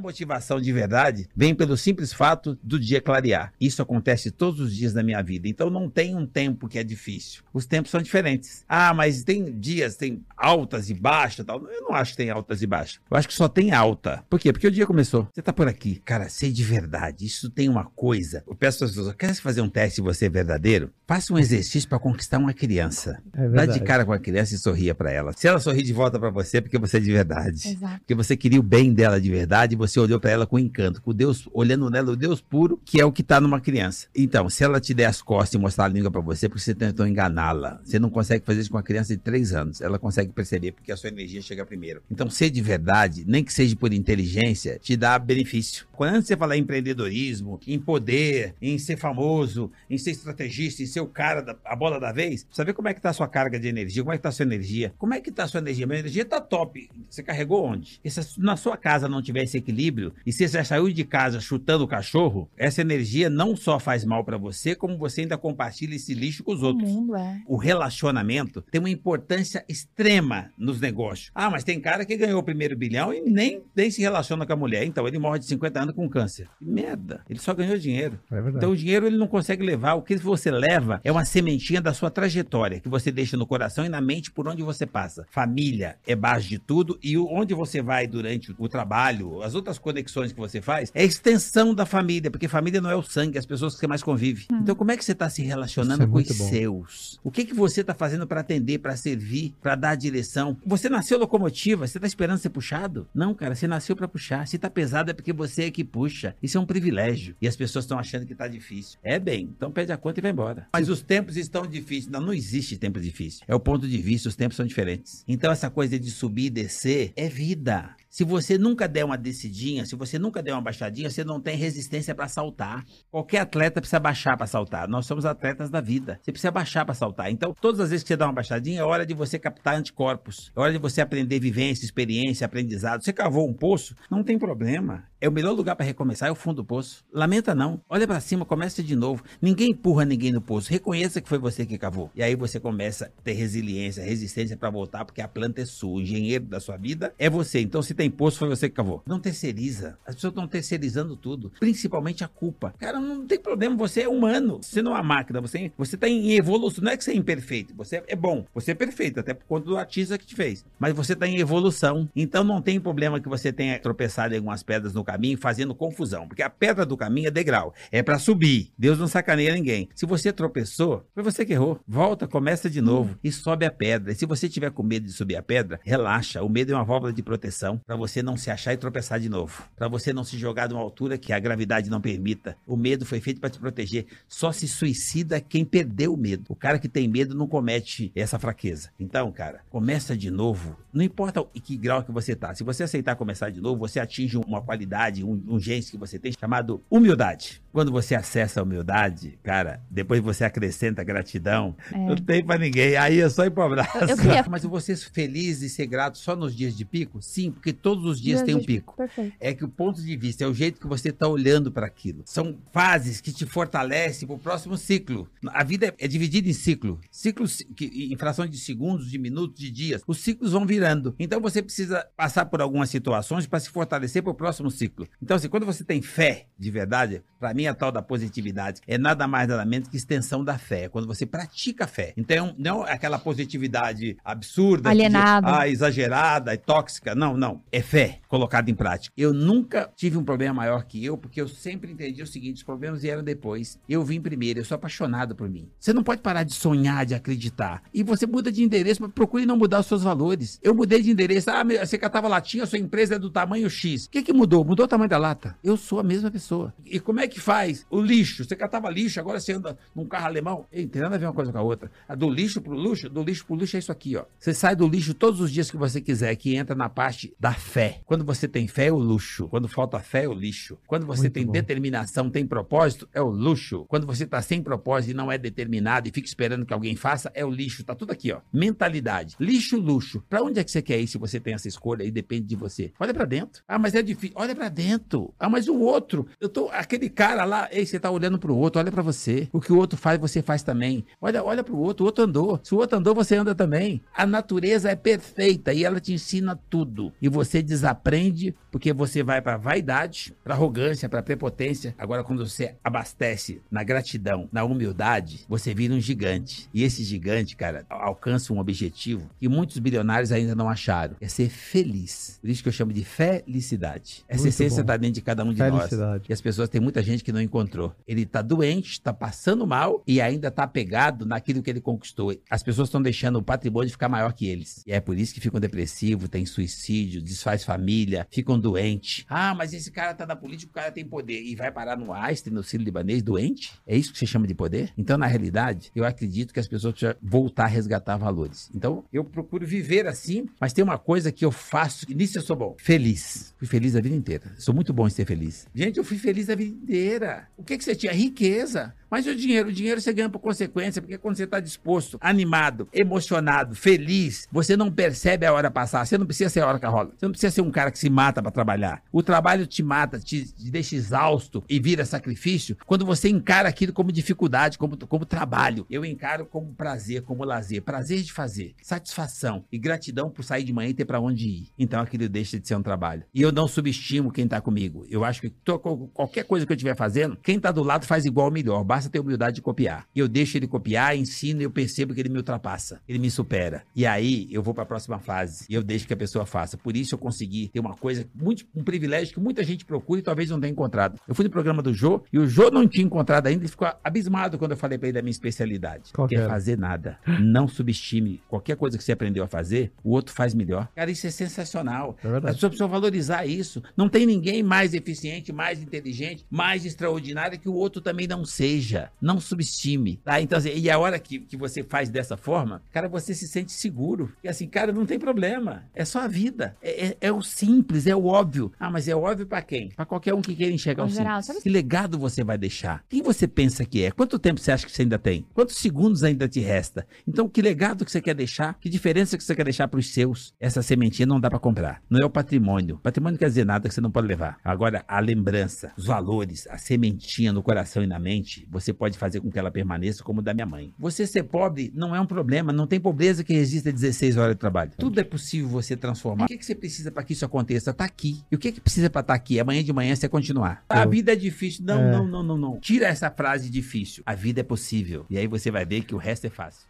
Motivação de verdade vem pelo simples fato do dia clarear. Isso acontece todos os dias da minha vida. Então não tem um tempo que é difícil. Os tempos são diferentes. Ah, mas tem dias, tem altas e baixas tal. Eu não acho que tem altas e baixas. Eu acho que só tem alta. Por quê? Porque o dia começou. Você tá por aqui. Cara, ser de verdade. Isso tem uma coisa. Eu peço às pessoas, quer fazer um teste se você é verdadeiro? Faça um exercício para conquistar uma criança. É Dá de cara com a criança e sorria para ela. Se ela sorrir de volta para você, é porque você é de verdade. Exato. Porque você queria o bem dela de verdade e você olhou para ela com encanto, com Deus, olhando nela o Deus puro, que é o que tá numa criança. Então, se ela te der as costas e mostrar a língua para você, é porque você tentou enganá-la. Você não consegue fazer isso com uma criança de três anos. Ela consegue perceber porque a sua energia chega primeiro. Então, ser de verdade, nem que seja por inteligência, te dá benefício. Quando você falar em empreendedorismo, em poder, em ser famoso, em ser estrategista, em ser o cara da a bola da vez, saber como é que tá a sua carga de energia, como é que tá a sua energia, como é que tá a sua energia. Minha energia tá top. Você carregou onde? E se na sua casa não tiver esse equilíbrio, e se você já saiu de casa chutando o cachorro, essa energia não só faz mal para você, como você ainda compartilha esse lixo com os O outros. mundo é. O relacionamento tem uma importância extrema nos negócios. Ah, mas tem cara que ganhou o primeiro bilhão e nem, nem se relaciona com a mulher. Então ele morre de 50 anos com câncer. Que merda. Ele só ganhou dinheiro. É. Então o dinheiro ele não consegue levar. O que você leva é uma sementinha da sua trajetória que você deixa no coração e na mente por onde você passa. Família é base de tudo e o- onde você vai durante o trabalho, as outras conexões que você faz, é a extensão da família, porque família não é o sangue, é as pessoas que você mais convive. Então como é que você está se relacionando é com os bom. seus? O que que você está fazendo para atender, para servir, para dar direção? Você nasceu locomotiva, você está esperando ser puxado? Não, cara, você nasceu para puxar. Se tá pesado é porque você é que puxa. Isso é um privilégio. E as pessoas estão achando que tá difícil. É bem, então pede a conta e vai embora. Mas os tempos estão difíceis. Não, não existe tempo difícil. É o ponto de vista, os tempos são diferentes. Então essa coisa de subir e descer é vida. Se você nunca der uma descidinha, se você nunca der uma baixadinha, você não tem resistência para saltar. Qualquer atleta precisa baixar para saltar. Nós somos atletas da vida. Você precisa baixar para saltar. Então, todas as vezes que você dá uma baixadinha, é hora de você captar anticorpos. É hora de você aprender vivência, experiência, aprendizado. Você cavou um poço, não tem problema. É o melhor lugar para recomeçar é o fundo do poço. Lamenta não. Olha para cima, comece de novo. Ninguém empurra ninguém no poço. Reconheça que foi você que cavou. E aí você começa a ter resiliência, resistência para voltar, porque a planta é sua. O engenheiro da sua vida é você. Então, se tem poço, foi você que cavou. Não terceiriza. As pessoas estão terceirizando tudo, principalmente a culpa. Cara, não tem problema. Você é humano. Você não é uma máquina. Você, você tá em evolução. Não é que você é imperfeito. Você é bom. Você é perfeito, até por conta do artista que te fez. Mas você tá em evolução. Então não tem problema que você tenha tropeçado em algumas pedras no caminho, fazendo confusão. Porque a pedra do caminho é degrau. É para subir. Deus não sacaneia ninguém. Se você tropeçou, foi você que errou. Volta, começa de novo e sobe a pedra. E se você tiver com medo de subir a pedra, relaxa. O medo é uma válvula de proteção para você não se achar e tropeçar de novo. Para você não se jogar de uma altura que a gravidade não permita. O medo foi feito para te proteger. Só se suicida quem perdeu o medo. O cara que tem medo não comete essa fraqueza. Então, cara, começa de novo. Não importa em que grau que você tá. Se você aceitar começar de novo, você atinge uma qualidade, um, um gênese que você tem chamado humildade. Quando você acessa a humildade, cara, depois você acrescenta gratidão, não tem pra ninguém. Aí é só ir pro abraço. Eu- eu queria- Mas vou ser feliz e ser grato só nos dias de pico? Sim, porque todos os dias Dias tem um pico. Perfeito. É que o ponto de vista é o jeito que você está olhando para aquilo. São fases que te fortalecem para o próximo ciclo. A vida é- é dividida em ciclo. Ciclos que, em frações de segundos, de minutos, de dias. Os ciclos vão virando. Então você precisa passar por algumas situações para se fortalecer para o próximo ciclo. Então, assim, quando você tem fé de verdade, para mim a tal da positividade é nada mais nada menos que extensão da fé. Quando você pratica a fé. Então, não é aquela positividade absurda, Alienada. ah, exagerada e tóxica. Não, não. É fé colocada em prática. Eu nunca tive um problema maior que eu, porque eu sempre entendi o seguinte: os problemas vieram depois. Eu vim primeiro, eu sou apaixonado por mim. Você não pode parar de sonhar, de acreditar. E você muda de endereço, mas procure não mudar os seus valores. Eu mudei de endereço. Ah, você catava latinha, sua empresa é do tamanho X. O que, que mudou? Mudou o tamanho da lata. Eu sou a mesma pessoa. E como é que faz? O lixo. Você catava lixo, agora você anda num carro alemão. Ei, tem nada a ver uma coisa com a outra. A do lixo pro luxo, do lixo pro luxo é isso aqui, ó. Você sai do lixo todos os dias que você quiser, que entra na parte da fé. Quando você tem fé, é o luxo. Quando falta fé, é o lixo. Quando você Muito tem bom. determinação, tem propósito, é o luxo. Quando você tá sem propósito e não é determinado e fica esperando que alguém faça, é o lixo. Tá tudo aqui, ó. Mentalidade. Lixo, luxo. Pra onde é que você quer ir se você tem essa escolha e depende de você? Olha pra dentro. Ah, mas é difícil. Olha pra dentro. Ah, mas o outro, eu tô, aquele cara lá, ei, você tá olhando pro outro, olha para você. O que o outro faz, você faz também. Olha, olha pro outro, o outro andou. Se o outro andou, você anda também. A natureza é perfeita e ela te ensina tudo. E você desaprende porque você vai para vaidade, para arrogância, para prepotência. Agora quando você abastece na gratidão, na humildade, você vira um gigante. E esse gigante, cara, alcança um objetivo que muitos bilionários ainda não acharam. É ser feliz. Por isso que eu chamo de felicidade. Essa Muito essência está dentro de cada um de nós. Felicidade. E as pessoas, tem muita gente que não encontrou. Ele tá doente, está passando mal e ainda tá apegado naquilo que ele conquistou. As pessoas estão deixando o patrimônio ficar maior que eles. E é por isso que ficam depressivos, tem suicídio, desfaz família, ficam doentes. Ah, mas esse cara tá na política, o cara tem poder. E vai parar no Einstein, no Ciro Libanês, doente? É isso que você chama de poder? Então, na realidade, eu acredito que as pessoas precisam voltar a resgatar valores. Então, eu procuro viver assim, mas tem uma coisa que eu faço, e nisso eu sou bom. Feliz. Fui feliz a vida inteira. Sou muito bom em ser feliz. Gente, eu fui feliz a vida inteira. O que, que você tinha? Riqueza. Mas o dinheiro, o dinheiro você ganha por consequência, porque quando você está disposto, animado, emocionado, feliz, você não percebe a hora passar. Você não precisa ser a hora que rola. Você não precisa ser um cara que se mata para trabalhar. O trabalho te mata, te, te deixa exausto e vira sacrifício quando você encara aquilo como dificuldade, como, como trabalho. Eu encaro como prazer, como lazer. Prazer de fazer, satisfação e gratidão por sair de manhã e ter para onde ir. Então aquilo deixa de ser um trabalho. E eu não subestimo quem tá comigo. Eu acho que to- qualquer coisa que eu estiver fazendo, quem tá do lado faz igual ou melhor. Ter humildade de copiar. E eu deixo ele copiar, ensino e eu percebo que ele me ultrapassa. Ele me supera. E aí eu vou para a próxima fase. E eu deixo que a pessoa faça. Por isso eu consegui ter uma coisa, muito, um privilégio que muita gente procura e talvez não tenha encontrado. Eu fui no programa do Jô e o Jô não tinha encontrado ainda e ficou abismado quando eu falei para ele da minha especialidade. Qual que é fazer nada. Não subestime. Qualquer coisa que você aprendeu a fazer, o outro faz melhor. Cara, isso é sensacional. É verdade. As pessoas precisam valorizar isso. Não tem ninguém mais eficiente, mais inteligente, mais extraordinário que o outro também não seja. Não subestime. Tá? Então, assim, e a hora que, que você faz dessa forma, cara, você se sente seguro. E assim, cara, não tem problema. É só a vida. É, é- é o simples, é o óbvio. Ah, mas é óbvio pra quem? Pra qualquer um que queira enxergar o Geraldo, simples. sabe- Que legado você vai deixar? Quem você pensa que é? Quanto tempo você acha que você ainda tem? Quantos segundos ainda te resta? Então, que legado que você quer deixar? Que diferença que você quer deixar pros seus? Essa sementinha não dá pra comprar. Não é o patrimônio. Patrimônio não quer dizer nada que você não pode levar. Agora, a lembrança, os valores, a sementinha no coração e na mente, você pode fazer com que ela permaneça como da minha mãe. Você ser pobre não é um problema. Não tem pobreza que resista 16 horas de trabalho. Tudo é possível você transformar. O que, que você precisa para que isso aconteça? Tá aqui. E o que, que precisa para estar aqui? Amanhã de manhã você continuar. A Eu- vida é difícil. Não, É. não, não, não, não. Tira essa frase difícil. A vida é possível. E aí você vai ver que o resto é fácil.